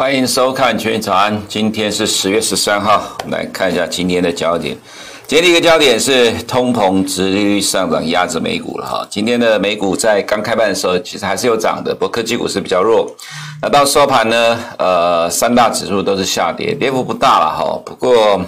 欢迎收看《全民早安》，今天是十月十三号，来看一下今天的焦点。今天的一个焦点是通膨、殖利率上涨压制美股了哈。今天的美股在刚开盘的时候其实还是有涨的，不过科技股是比较弱。那到收盘呢，呃，三大指数都是下跌，跌幅不大了哈。不过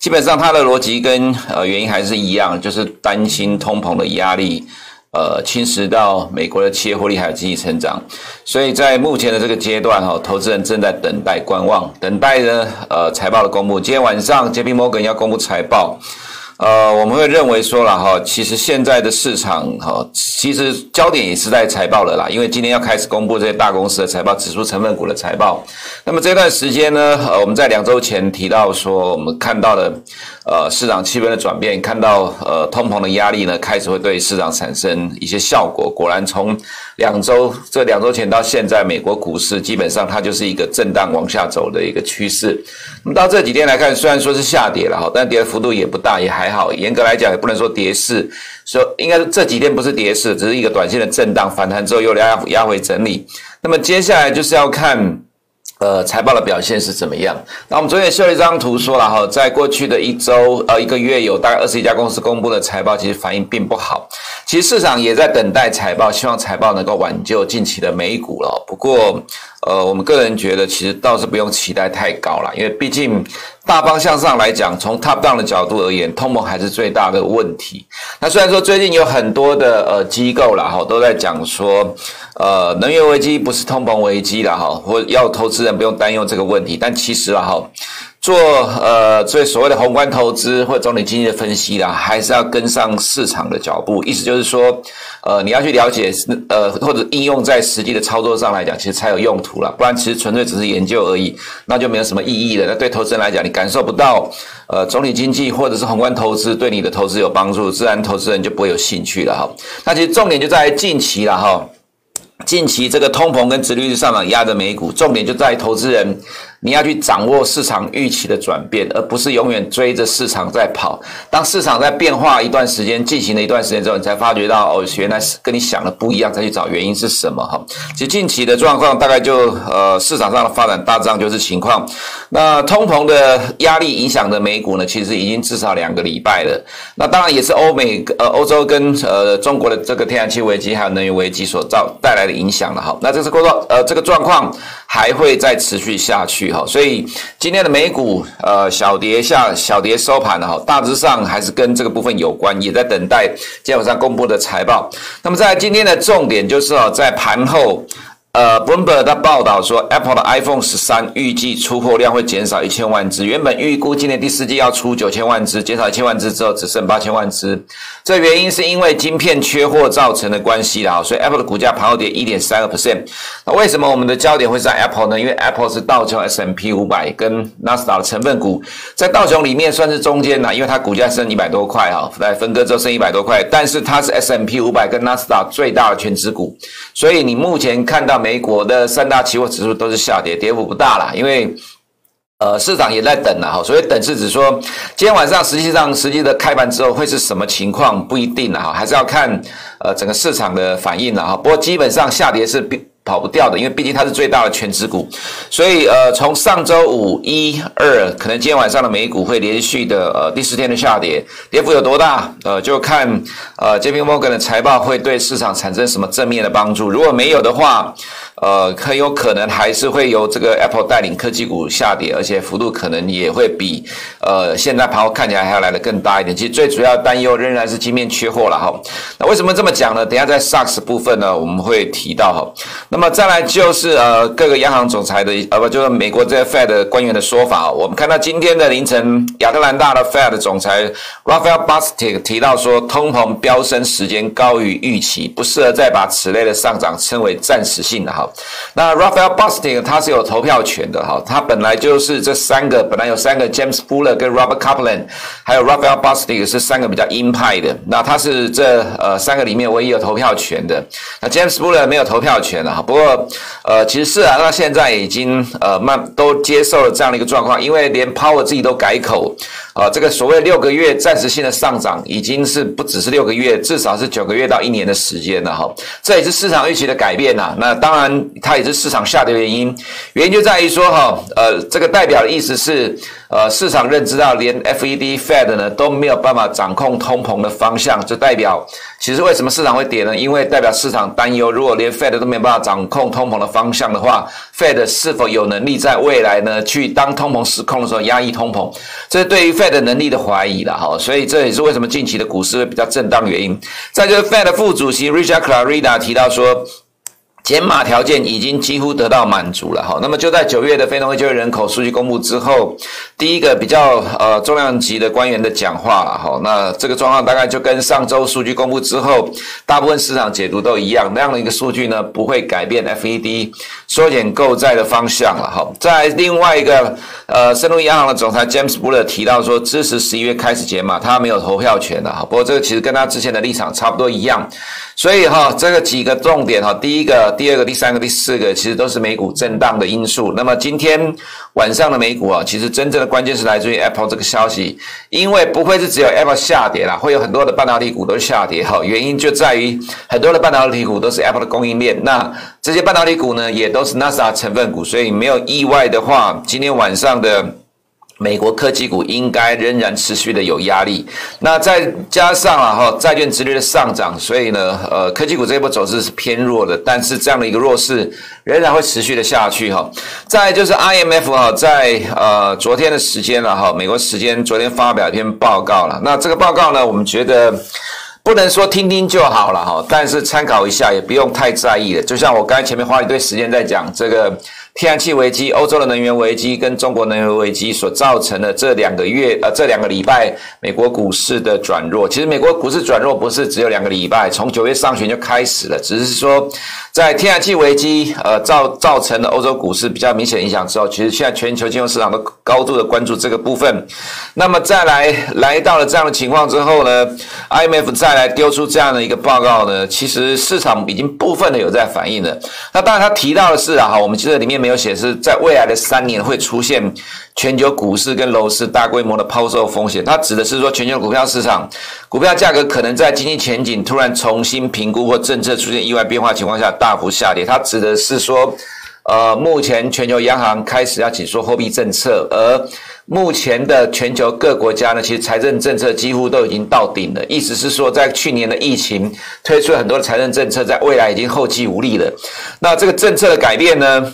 基本上它的逻辑跟呃原因还是一样，就是担心通膨的压力。呃，侵蚀到美国的企业获利还有经济成长，所以在目前的这个阶段哈，投资人正在等待观望，等待呢呃财报的公布。今天晚上，JP Morgan 要公布财报。呃，我们会认为说了哈，其实现在的市场哈，其实焦点也是在财报了啦，因为今天要开始公布这些大公司的财报，指数成分股的财报。那么这段时间呢，呃，我们在两周前提到说，我们看到的呃市场气氛的转变，看到呃通膨的压力呢，开始会对市场产生一些效果。果然从两周这两周前到现在，美国股市基本上它就是一个震荡往下走的一个趋势。么到这几天来看，虽然说是下跌了哈，但跌的幅度也不大，也还好。严格来讲，也不能说跌势，说应该是这几天不是跌势，只是一个短线的震荡反弹之后又压压回整理。那么接下来就是要看。呃，财报的表现是怎么样？那我们昨天也秀了一张图，说了哈，在过去的一周呃一个月，有大概二十一家公司公布的财报，其实反应并不好。其实市场也在等待财报，希望财报能够挽救近期的美股了。不过，呃，我们个人觉得，其实倒是不用期待太高了，因为毕竟大方向上来讲，从 top down 的角度而言，通膨还是最大的问题。那虽然说最近有很多的呃机构啦哈都在讲说，呃，能源危机不是通膨危机啦哈，或要投资人不用担忧这个问题，但其实啦哈。做呃，最所谓的宏观投资或总体经济的分析啦，还是要跟上市场的脚步。意思就是说，呃，你要去了解，呃，或者应用在实际的操作上来讲，其实才有用途了。不然其实纯粹只是研究而已，那就没有什么意义了。那对投资人来讲，你感受不到，呃，总体经济或者是宏观投资对你的投资有帮助，自然投资人就不会有兴趣了哈。那其实重点就在近期了哈，近期这个通膨跟殖利率上涨压着美股，重点就在投资人。你要去掌握市场预期的转变，而不是永远追着市场在跑。当市场在变化一段时间，进行了一段时间之后，你才发觉到哦，原来是跟你想的不一样，再去找原因是什么哈。其实近期的状况大概就呃市场上的发展大致上就是情况。那通膨的压力影响的美股呢，其实已经至少两个礼拜了。那当然也是欧美呃欧洲跟呃中国的这个天然气危机还有能源危机所造带来的影响了哈。那这是过状呃这个状况还会再持续下去。哈，所以今天的美股呃小跌下小跌收盘了哈，大致上还是跟这个部分有关，也在等待今天晚上公布的财报。那么在今天的重点就是哦，在盘后。呃，Bloomberg 的报道说，Apple 的 iPhone 十三预计出货量会减少一千万只，原本预估今年第四季要出九千万只，减少一千万只之后只剩八千万只。这原因是因为晶片缺货造成的关系啦，所以 Apple 的股价盘后跌一点三个 percent。那为什么我们的焦点会在 Apple 呢？因为 Apple 是道琼 S M P 五百跟纳斯达的成分股，在道琼里面算是中间啦，因为它股价剩一百多块哈，在分割之后剩一百多块，但是它是 S M P 五百跟纳斯达最大的全值股，所以你目前看到。美国的三大期货指数都是下跌，跌幅不大啦，因为呃市场也在等了哈，所以等是指说今天晚上实际上实际的开盘之后会是什么情况不一定了哈，还是要看呃整个市场的反应了哈。不过基本上下跌是跑不掉的，因为毕竟它是最大的全值股，所以呃从上周五一二可能今天晚上的美股会连续的呃第四天的下跌，跌幅有多大？呃就看呃 JP Morgan 的财报会对市场产生什么正面的帮助，如果没有的话。呃，很有可能还是会由这个 Apple 带领科技股下跌，而且幅度可能也会比呃现在盘后看起来还要来的更大一点。其实最主要担忧仍然是晶片缺货了哈。那为什么这么讲呢？等下在 SACS 部分呢，我们会提到哈。那么再来就是呃各个央行总裁的呃不就是美国这些 Fed 官员的说法。我们看到今天的凌晨，亚特兰大的 Fed 总裁 Raphael b a s t i c 提到说，通膨飙升时间高于预期，不适合再把此类的上涨称为暂时性的哈。那 Raphael Bostic 他是有投票权的哈，他本来就是这三个，本来有三个 James buller 跟 Robert Kaplan，还有 Raphael Bostic 是三个比较鹰派的，那他是这呃三个里面唯一有投票权的。那 James buller 没有投票权了哈，不过呃其实是啊，那现在已经呃慢都接受了这样的一个状况，因为连 Power 自己都改口。啊，这个所谓六个月暂时性的上涨，已经是不只是六个月，至少是九个月到一年的时间了哈。这也是市场预期的改变呐。那当然，它也是市场下跌的原因。原因就在于说哈，呃，这个代表的意思是，呃，市场认知到连 FED、Fed 呢都没有办法掌控通膨的方向，就代表其实为什么市场会跌呢？因为代表市场担忧，如果连 Fed 都没有办法掌控通膨的方向的话，Fed 是否有能力在未来呢去当通膨失控的时候压抑通膨？这是对于 Fed 能力的怀疑了哈。所以这也是为什么近期的股市会比较震荡原因。再就是 Fed 副主席 Richard Clarida 提到说。减码条件已经几乎得到满足了哈，那么就在九月的非农业就业人口数据公布之后，第一个比较呃重量级的官员的讲话了哈，那这个状况大概就跟上周数据公布之后，大部分市场解读都一样，那样的一个数据呢不会改变 FED 缩减购债的方向了哈。在另外一个呃，圣路银行的总裁 James Buller 提到说支持十一月开始减码，他没有投票权的哈，不过这个其实跟他之前的立场差不多一样。所以哈，这个几个重点哈，第一个、第二个、第三个、第四个，其实都是美股震荡的因素。那么今天晚上的美股啊，其实真正的关键是来自于 Apple 这个消息，因为不会是只有 Apple 下跌啦，会有很多的半导体股都下跌哈。原因就在于很多的半导体股都是 Apple 的供应链，那这些半导体股呢，也都是 NASA 成分股，所以没有意外的话，今天晚上的。美国科技股应该仍然持续的有压力，那再加上啊哈债券殖率的上涨，所以呢，呃，科技股这一波走势是偏弱的，但是这样的一个弱势仍然会持续的下去哈。再就是 IMF 哈，在呃昨天的时间了哈，美国时间昨天发表一篇报告了，那这个报告呢，我们觉得不能说听听就好了哈，但是参考一下也不用太在意了。就像我刚才前面花一堆时间在讲这个。天然气危机、欧洲的能源危机跟中国能源危机所造成的这两个月呃这两个礼拜美国股市的转弱，其实美国股市转弱不是只有两个礼拜，从九月上旬就开始了，只是说在天然气危机呃造造成的欧洲股市比较明显影响之后，其实现在全球金融市场都高度的关注这个部分。那么再来来到了这样的情况之后呢，IMF 再来丢出这样的一个报告呢，其实市场已经部分的有在反应了。那当然他提到的是啊哈，我们其实里面没。有显示在未来的三年会出现全球股市跟楼市大规模的抛售风险。它指的是说，全球股票市场股票价格可能在经济前景突然重新评估或政策出现意外变化情况下大幅下跌。它指的是说，呃，目前全球央行开始要紧缩货币政策，而目前的全球各国家呢，其实财政政策几乎都已经到顶了。意思是说，在去年的疫情推出了很多的财政政策，在未来已经后继无力了。那这个政策的改变呢？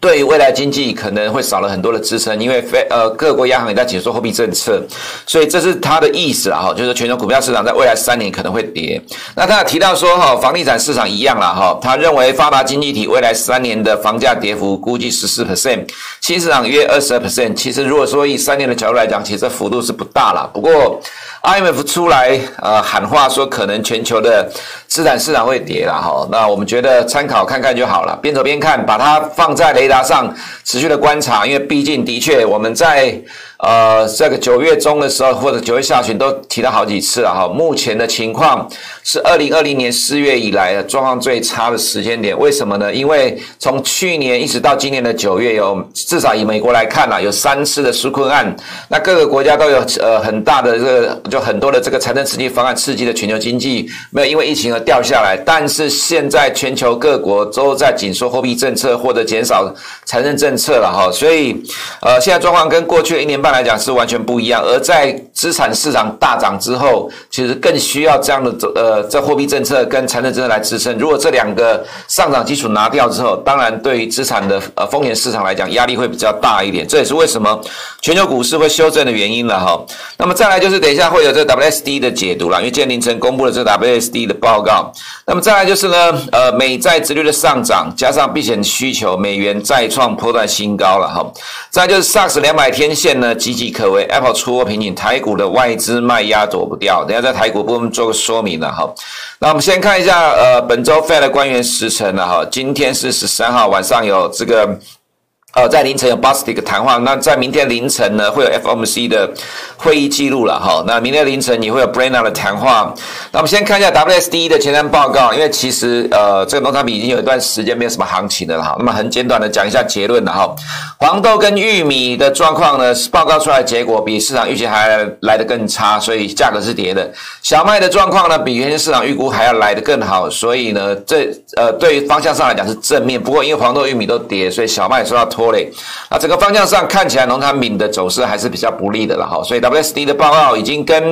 对于未来经济可能会少了很多的支撑，因为非呃各国央行也在紧缩货币政策，所以这是他的意思啊哈，就是全球股票市场在未来三年可能会跌。那他提到说哈，房地产市场一样了哈，他认为发达经济体未来三年的房价跌幅估计十四 percent，新市场约二十二 percent。其实如果说以三年的角度来讲，其实幅度是不大了。不过 IMF 出来呃喊话说，可能全球的资产市场会跌了哈。那我们觉得参考看看就好了，边走边看，把它放在雷达上持续的观察，因为毕竟的确我们在。呃，这个九月中的时候，或者九月下旬都提到好几次了哈。目前的情况是二零二零年四月以来的状况最差的时间点。为什么呢？因为从去年一直到今年的九月，有至少以美国来看啊，有三次的纾困案。那各个国家都有呃很大的这个，就很多的这个财政刺激方案，刺激的全球经济没有因为疫情而掉下来。但是现在全球各国都在紧缩货币政策或者减少财政政策了哈。所以呃，现在状况跟过去一年半。来讲是完全不一样，而在资产市场大涨之后，其实更需要这样的呃，这货币政策跟财政政策来支撑。如果这两个上涨基础拿掉之后，当然对于资产的呃风险市场来讲，压力会比较大一点。这也是为什么全球股市会修正的原因了哈。那么再来就是等一下会有这个 WSD 的解读了，因为今天凌晨公布了这个 WSD 的报告。那么再来就是呢，呃，美债殖率的上涨，加上避险需求，美元再创波段新高了哈。再就是 SAX 两百天线呢。岌岌可危，Apple 出货瓶颈，台股的外资卖压躲不掉。等下在台股部分做个说明了哈。那我们先看一下，呃，本周 Fed 的官员时程了哈。今天是十三号晚上有这个呃，在凌晨有 Bostic 谈话，那在明天凌晨呢会有 FOMC 的会议记录了哈。那明天凌晨你会有 Brainer 的谈话。那我们先看一下 WSD 的前瞻报告，因为其实呃这个农产品已经有一段时间没有什么行情的了哈。那么很简短的讲一下结论了哈。黄豆跟玉米的状况呢，报告出来结果比市场预期还来得更差，所以价格是跌的。小麦的状况呢，比原先市场预估还要来得更好，所以呢这呃对于方向上来讲是正面。不过因为黄豆、玉米都跌，所以小麦受到拖。那，整个方向上看起来农产品的走势还是比较不利的了哈，所以 WSD 的报告已经跟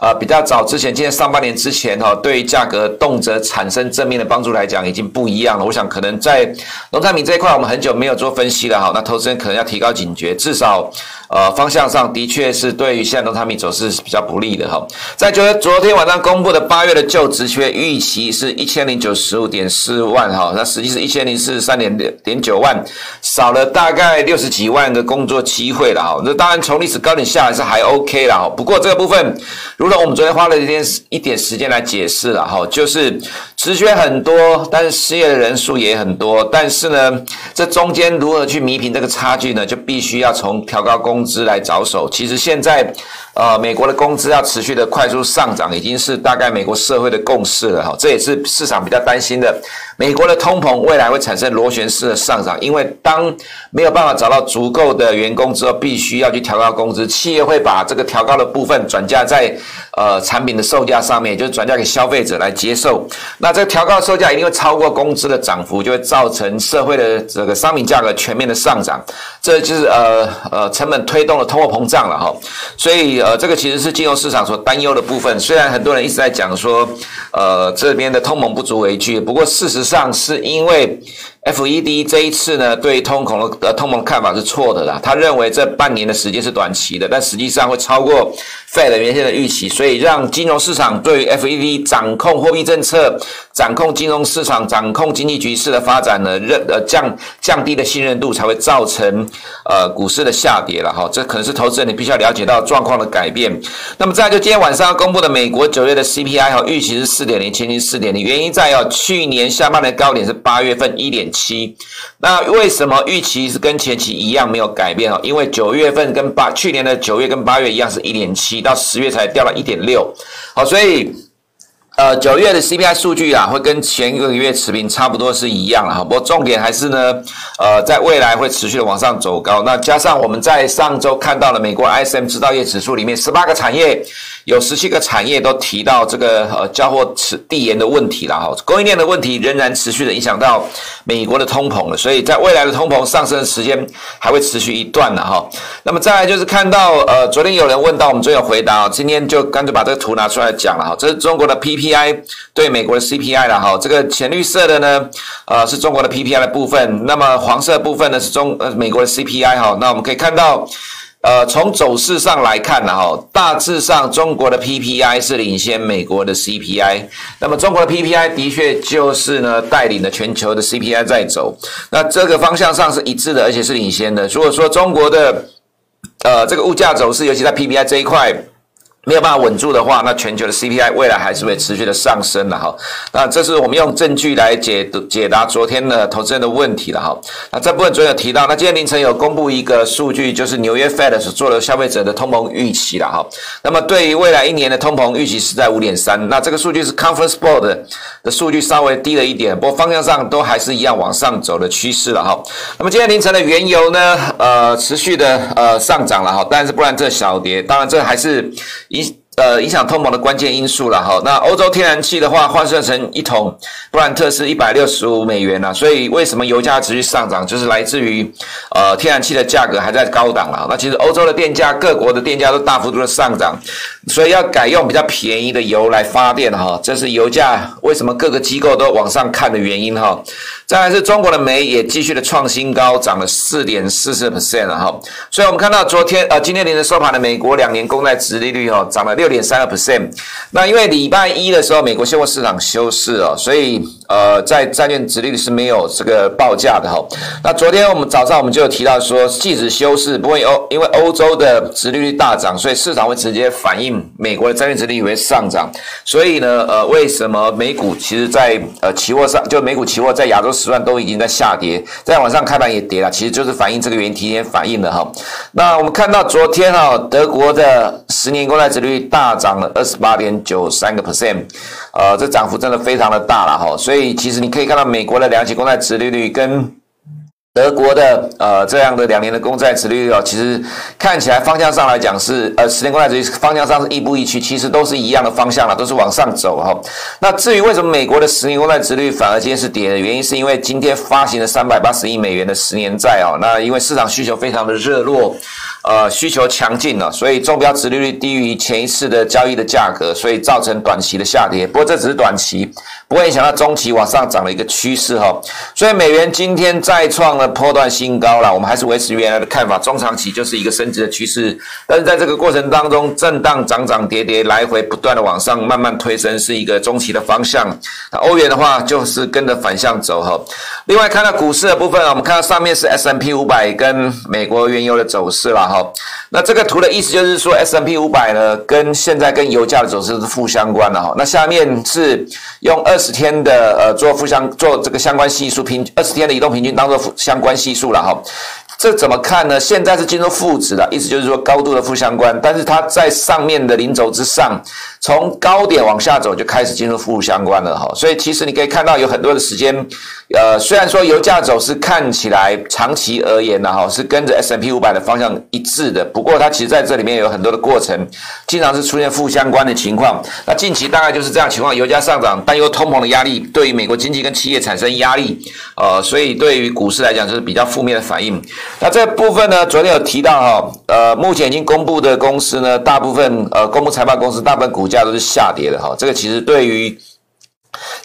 呃比较早之前，今年上半年之前哈，对于价格动辄产生正面的帮助来讲，已经不一样了。我想可能在农产品这一块，我们很久没有做分析了哈，那投资人可能要提高警觉，至少。呃，方向上的确是对于现在农产品走势是比较不利的哈。在昨昨天晚上公布的八月的就职缺预期是一千零九十五点四万哈，那实际是一千零四十三点点九万，少了大概六十几万个工作机会了哈。那当然从历史高点下来是还 OK 了哈。不过这个部分，如同我们昨天花了一点一点时间来解释了哈，就是职缺很多，但是失业的人数也很多，但是呢，这中间如何去弥平这个差距呢？就必须要从调高工。工资来着手，其实现在，呃，美国的工资要持续的快速上涨，已经是大概美国社会的共识了哈。这也是市场比较担心的。美国的通膨未来会产生螺旋式的上涨，因为当没有办法找到足够的员工之后，必须要去调高工资，企业会把这个调高的部分转嫁在呃产品的售价上面，就是转嫁给消费者来接受。那这个调高售价一定会超过工资的涨幅，就会造成社会的这个商品价格全面的上涨，这就是呃呃成本推动的通货膨胀了哈。所以呃这个其实是金融市场所担忧的部分。虽然很多人一直在讲说呃这边的通膨不足为惧，不过事实上是因为。FED 这一次呢，对通膨的呃通膨看法是错的啦。他认为这半年的时间是短期的，但实际上会超过 Fed 原先的预期，所以让金融市场对于 FED 掌控货币政策、掌控金融市场、掌控经济局势的发展呢，认呃降降低的信任度，才会造成呃股市的下跌了哈。这可能是投资人你必须要了解到状况的改变。那么再就今天晚上要公布的美国九月的 CPI 哈，预期是四点零，前期四点零，原因在哦，去年下半年高点是八月份一点。七，那为什么预期是跟前期一样没有改变哦？因为九月份跟八去年的九月跟八月一样是一点七，到十月才掉了一点六，好，所以呃九月的 CPI 数据啊，会跟前一个月持平，差不多是一样了哈。不过重点还是呢，呃，在未来会持续的往上走高。那加上我们在上周看到了美国 ISM 制造业指数里面十八个产业。有十七个产业都提到这个呃交货迟递延的问题了哈，供应链的问题仍然持续的影响到美国的通膨了，所以在未来的通膨上升的时间还会持续一段了哈。那么再来就是看到呃，昨天有人问到，我们昨天有回答，今天就干脆把这个图拿出来讲了哈。这是中国的 PPI 对美国的 CPI 了哈，这个浅绿色的呢呃是中国的 PPI 的部分，那么黄色部分呢是中呃美国的 CPI 哈。那我们可以看到。呃，从走势上来看呢，哈，大致上中国的 PPI 是领先美国的 CPI，那么中国的 PPI 的确就是呢带领了全球的 CPI 在走，那这个方向上是一致的，而且是领先的。如果说中国的呃这个物价走势，尤其在 PPI 这一块。没有办法稳住的话，那全球的 CPI 未来还是会持续的上升的哈。那这是我们用证据来解读解答昨天的投资人的问题了哈。那这部分昨天有提到，那今天凌晨有公布一个数据，就是纽约 Fed 所做的消费者的通膨预期了哈。那么对于未来一年的通膨预期是在五点三，那这个数据是 Conference Board 的数据稍微低了一点，不过方向上都还是一样往上走的趋势了哈。那么今天凌晨的原油呢，呃，持续的呃上涨了哈，但是不然这小跌，当然这还是。呃影响通膨的关键因素了哈，那欧洲天然气的话换算成一桶布兰特是一百六十五美元呐，所以为什么油价持续上涨，就是来自于呃天然气的价格还在高档了。那其实欧洲的电价，各国的电价都大幅度的上涨，所以要改用比较便宜的油来发电哈，这是油价为什么各个机构都往上看的原因哈。再来是中国的煤也继续的创新高，涨了四点四四 percent 了哈。所以我们看到昨天呃今天凌晨收盘的美国两年公债殖利率哈涨了六点三个 percent。那因为礼拜一的时候美国现货市场休市哦，所以呃在债券殖利率是没有这个报价的哈。那昨天我们早上我们就有提到说，即使休市不会欧，因为欧洲的殖利率大涨，所以市场会直接反映美国的债券殖利率会上涨。所以呢，呃，为什么美股其实在呃期货上，就美股期货在亚洲时段都已经在下跌，在晚上开盘也跌了，其实就是反映这个原因提前反映了哈。那我们看到昨天哈，德国的十年公债殖利率大涨了二十八点九三个 percent，呃，这涨幅真的非常的大了哈。所以其实你可以看到美国的两期公债殖利率跟德国的呃这样的两年的公债殖利率哦，其实看起来方向上来讲是呃十年公债殖利率方向上是亦步亦趋，其实都是一样的方向了，都是往上走哈。那至于为什么美国的十年公债殖利率反而今天是跌的原因，是因为今天发行了三百八十亿美元的十年债哦，那因为市场需求非常的热络。呃，需求强劲了，所以中标殖利率低于前一次的交易的价格，所以造成短期的下跌。不过这只是短期，不会影响到中期往上涨的一个趋势哈。所以美元今天再创了波段新高了，我们还是维持原来的看法，中长期就是一个升值的趋势。但是在这个过程当中，震荡涨涨跌跌，来回不断的往上慢慢推升，是一个中期的方向。那欧元的话，就是跟着反向走哈。另外看到股市的部分，我们看到上面是 S M P 五百跟美国原油的走势了哈。那这个图的意思就是说，S M P 五百呢，跟现在跟油价的走势是负相关的哈。那下面是用二十天的呃做负相做这个相关系数平二十天的移动平均当做相关系数了哈。这怎么看呢？现在是进入负值的，意思就是说高度的负相关，但是它在上面的零轴之上，从高点往下走就开始进入负相关了哈。所以其实你可以看到有很多的时间。呃，虽然说油价走势看起来长期而言呢，哈，是跟着 S&P 五百的方向一致的，不过它其实在这里面有很多的过程，经常是出现负相关的情况。那近期大概就是这样情况，油价上涨，但又通膨的压力对于美国经济跟企业产生压力，呃，所以对于股市来讲就是比较负面的反应。那这部分呢，昨天有提到哈，呃，目前已经公布的公司呢，大部分呃公布财报公司大部分股价都是下跌的哈，这个其实对于。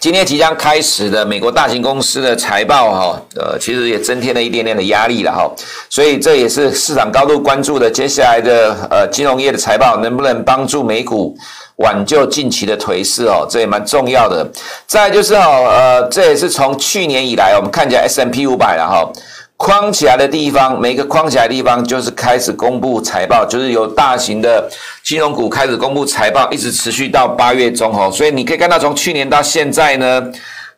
今天即将开始的美国大型公司的财报，哈，呃，其实也增添了一点点的压力了，哈，所以这也是市场高度关注的。接下来的呃金融业的财报能不能帮助美股挽救近期的颓势哦？这也蛮重要的。再就是哦，呃，这也是从去年以来我们看起来 S M P 五百了，哈。框起来的地方，每个框起来的地方就是开始公布财报，就是由大型的金融股开始公布财报，一直持续到八月中哦。所以你可以看到，从去年到现在呢。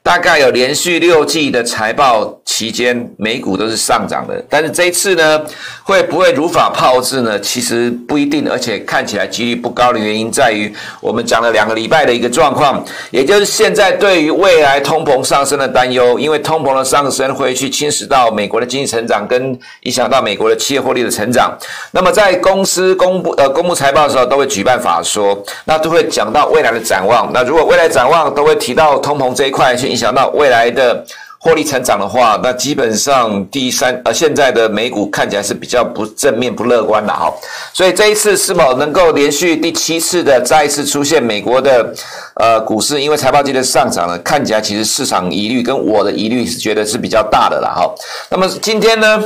大概有连续六季的财报期间，美股都是上涨的。但是这一次呢，会不会如法炮制呢？其实不一定，而且看起来几率不高的原因在于，我们讲了两个礼拜的一个状况，也就是现在对于未来通膨上升的担忧，因为通膨的上升会去侵蚀到美国的经济成长，跟影响到美国的企业获利的成长。那么在公司公布呃公布财报的时候，都会举办法说，那都会讲到未来的展望。那如果未来展望都会提到通膨这一块去。影响到未来的获利成长的话，那基本上第三呃现在的美股看起来是比较不正面、不乐观的哈。所以这一次是否能够连续第七次的再次出现美国的呃股市因为财报季的上涨呢？看起来其实市场疑虑跟我的疑虑是觉得是比较大的了哈。那么今天呢？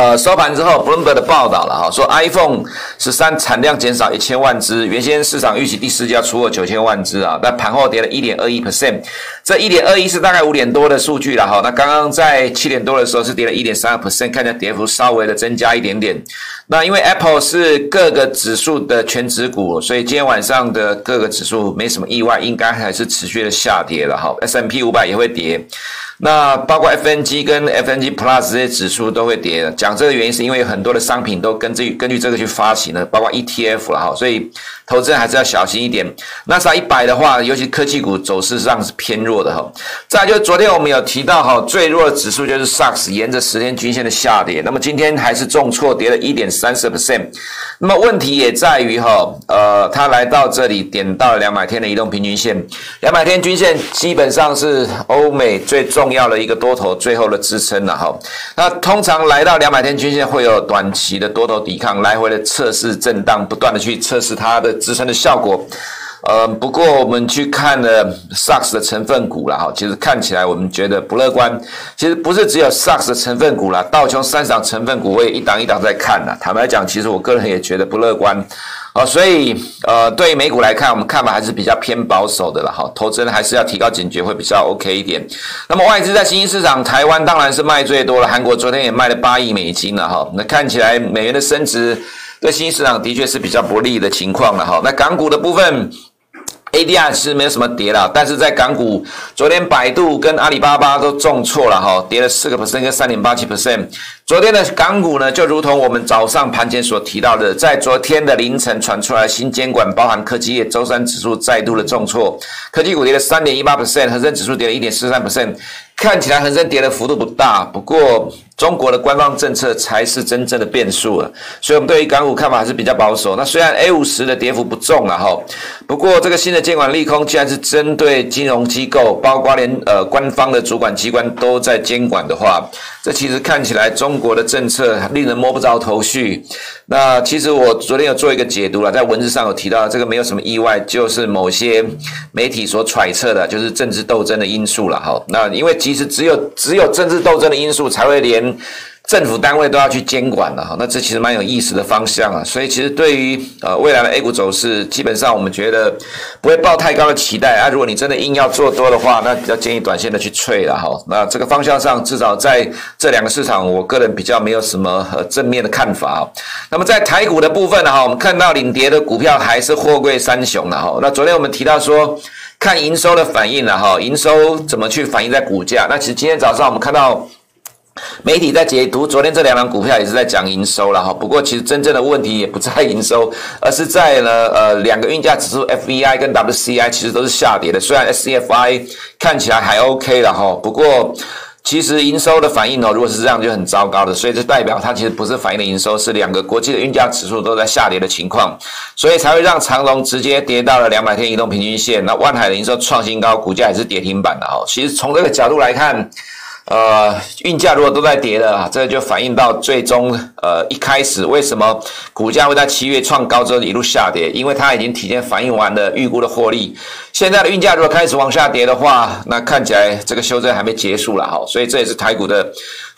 呃，收盘之后，Bloomberg 的报道了哈，说 iPhone 十三产量减少一千万只，原先市场预期第四季要出货九千万只啊，但盘后跌了一点二一 percent，这一点二一是大概五点多的数据了哈。那刚刚在七点多的时候是跌了一点三 percent，看起来跌幅稍微的增加一点点。那因为 Apple 是各个指数的权值股，所以今天晚上的各个指数没什么意外，应该还是持续的下跌了哈。S M P 五百也会跌。那包括 FNG 跟 FNG Plus 这些指数都会跌。讲这个原因是因为很多的商品都根据根据这个去发行的，包括 ETF 了哈，所以投资人还是要小心一点。纳斯达克一百的话，尤其科技股走势上是偏弱的哈。再就昨天我们有提到哈，最弱的指数就是 SAX，沿着十天均线的下跌，那么今天还是重挫，跌了一点三四 percent。那么问题也在于哈，呃，它来到这里点到了两百天的移动平均线，两百天均线基本上是欧美最。重要的一个多头最后的支撑了哈，那通常来到两百天均线会有短期的多头抵抗，来回的测试震荡，不断的去测试它的支撑的效果。呃，不过我们去看了 SAX 的成分股了哈，其实看起来我们觉得不乐观。其实不是只有 SAX 的成分股啦，道琼三十档成分股我也一档一档在看了。坦白讲，其实我个人也觉得不乐观。啊，所以呃，对于美股来看，我们看法还是比较偏保守的了哈。投资人还是要提高警觉，会比较 OK 一点。那么外资在新兴市场，台湾当然是卖最多了，韩国昨天也卖了八亿美金了哈。那看起来美元的升值。对新市场的确是比较不利的情况了哈。那港股的部分。ADR 是没有什么跌了，但是在港股，昨天百度跟阿里巴巴都重挫了哈，跌了四个 percent 跟三点八七 percent。昨天的港股呢，就如同我们早上盘前所提到的，在昨天的凌晨传出来新监管，包含科技业，周三指数再度的重挫，科技股跌了三点一八 percent，恒生指数跌了一点四三 percent。看起来恒生跌的幅度不大，不过中国的官方政策才是真正的变数了，所以我们对于港股看法还是比较保守。那虽然 A 五十的跌幅不重了哈，不过这个新的监管利空既然是针对金融机构，包括连呃官方的主管机关都在监管的话，这其实看起来中国的政策令人摸不着头绪。那其实我昨天有做一个解读了，在文字上有提到这个没有什么意外，就是某些媒体所揣测的，就是政治斗争的因素了哈。那因为。其实只有只有政治斗争的因素，才会连政府单位都要去监管了哈。那这其实蛮有意思的方向啊。所以其实对于呃未来的 A 股走势，基本上我们觉得不会抱太高的期待啊。如果你真的硬要做多的话，那比较建议短线的去脆了哈。那这个方向上，至少在这两个市场，我个人比较没有什么呃正面的看法。那么在台股的部分呢哈，我们看到领跌的股票还是货柜三雄了哈。那昨天我们提到说。看营收的反应了哈，营收怎么去反映在股价？那其实今天早上我们看到媒体在解读昨天这两档股票也是在讲营收了哈。不过其实真正的问题也不在营收，而是在呢呃两个运价指数 FVI 跟 WCI 其实都是下跌的，虽然 SCFI 看起来还 OK 了哈，不过。其实营收的反应哦，如果是这样就很糟糕的，所以这代表它其实不是反映的营收，是两个国际的运价指数都在下跌的情况，所以才会让长荣直接跌到了两百天移动平均线，那万海的营收创新高，股价也是跌停板的哈。其实从这个角度来看。呃，运价如果都在跌的啊，这就反映到最终呃一开始为什么股价会在七月创高之后一路下跌？因为它已经提前反映完了预估的获利。现在的运价如果开始往下跌的话，那看起来这个修正还没结束了哈，所以这也是台股的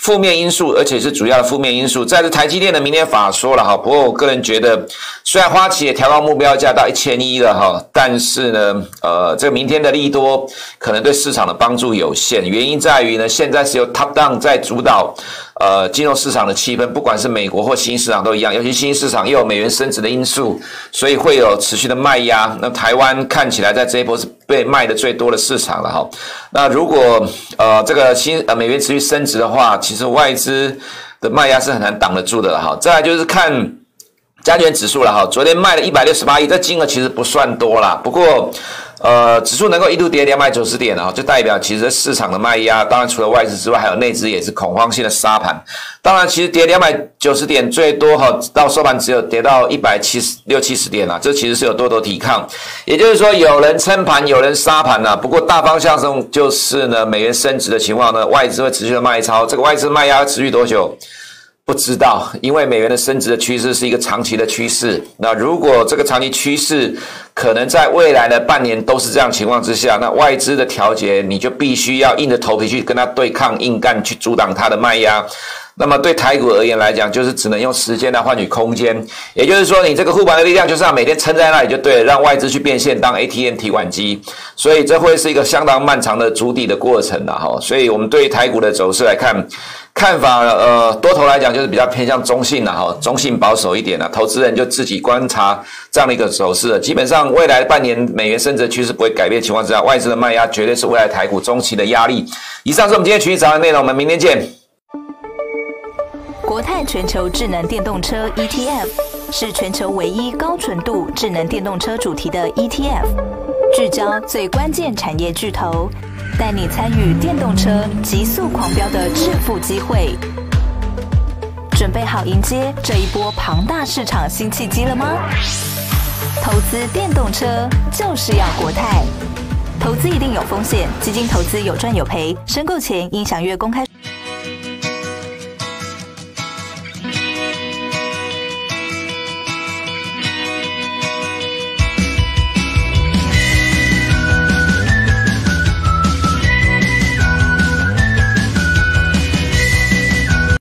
负面因素，而且是主要的负面因素。再是台积电的明天法说了哈，不过我个人觉得，虽然花旗也调高目标价到一千一了哈，但是呢，呃，这个明天的利多可能对市场的帮助有限，原因在于呢，现在。是由 top down 在主导，呃，金融市场的气氛，不管是美国或新兴市场都一样，尤其新兴市场又有美元升值的因素，所以会有持续的卖压。那台湾看起来在这一波是被卖的最多的市场了哈。那如果呃这个新呃美元持续升值的话，其实外资的卖压是很难挡得住的了哈。再来就是看加权指数了哈，昨天卖了一百六十八亿，这金额其实不算多啦，不过。呃，指数能够一度跌两百九十点啊，就代表其实市场的卖压，当然除了外资之外，还有内资也是恐慌性的杀盘。当然，其实跌两百九十点最多哈，到收盘只有跌到一百七十六七十点啊，这其实是有多头抵抗。也就是说，有人撑盘，有人杀盘呐。不过大方向上就是呢，美元升值的情况呢，外资会持续的卖超。这个外资卖压持续多久？不知道，因为美元的升值的趋势是一个长期的趋势。那如果这个长期趋势可能在未来的半年都是这样情况之下，那外资的调节你就必须要硬着头皮去跟他对抗、硬干，去阻挡他的卖压。那么对台股而言来讲，就是只能用时间来换取空间。也就是说，你这个护盘的力量就是要每天撑在那里就对了，让外资去变现当 ATM 提款机。所以这会是一个相当漫长的筑底的过程了哈。所以我们对于台股的走势来看。看法呃，多头来讲就是比较偏向中性的哈，中性保守一点的，投资人就自己观察这样的一个走势。基本上未来半年美元升值趋势不会改变的情况之下，外资的卖压绝对是未来台股中期的压力。以上是我们今天群益早安内容，我们明天见。国泰全球智能电动车 ETF 是全球唯一高纯度智能电动车主题的 ETF，聚焦最关键产业巨头。带你参与电动车急速狂飙的致富机会，准备好迎接这一波庞大市场新契机了吗？投资电动车就是要国泰，投资一定有风险，基金投资有赚有赔，申购前应详阅公开。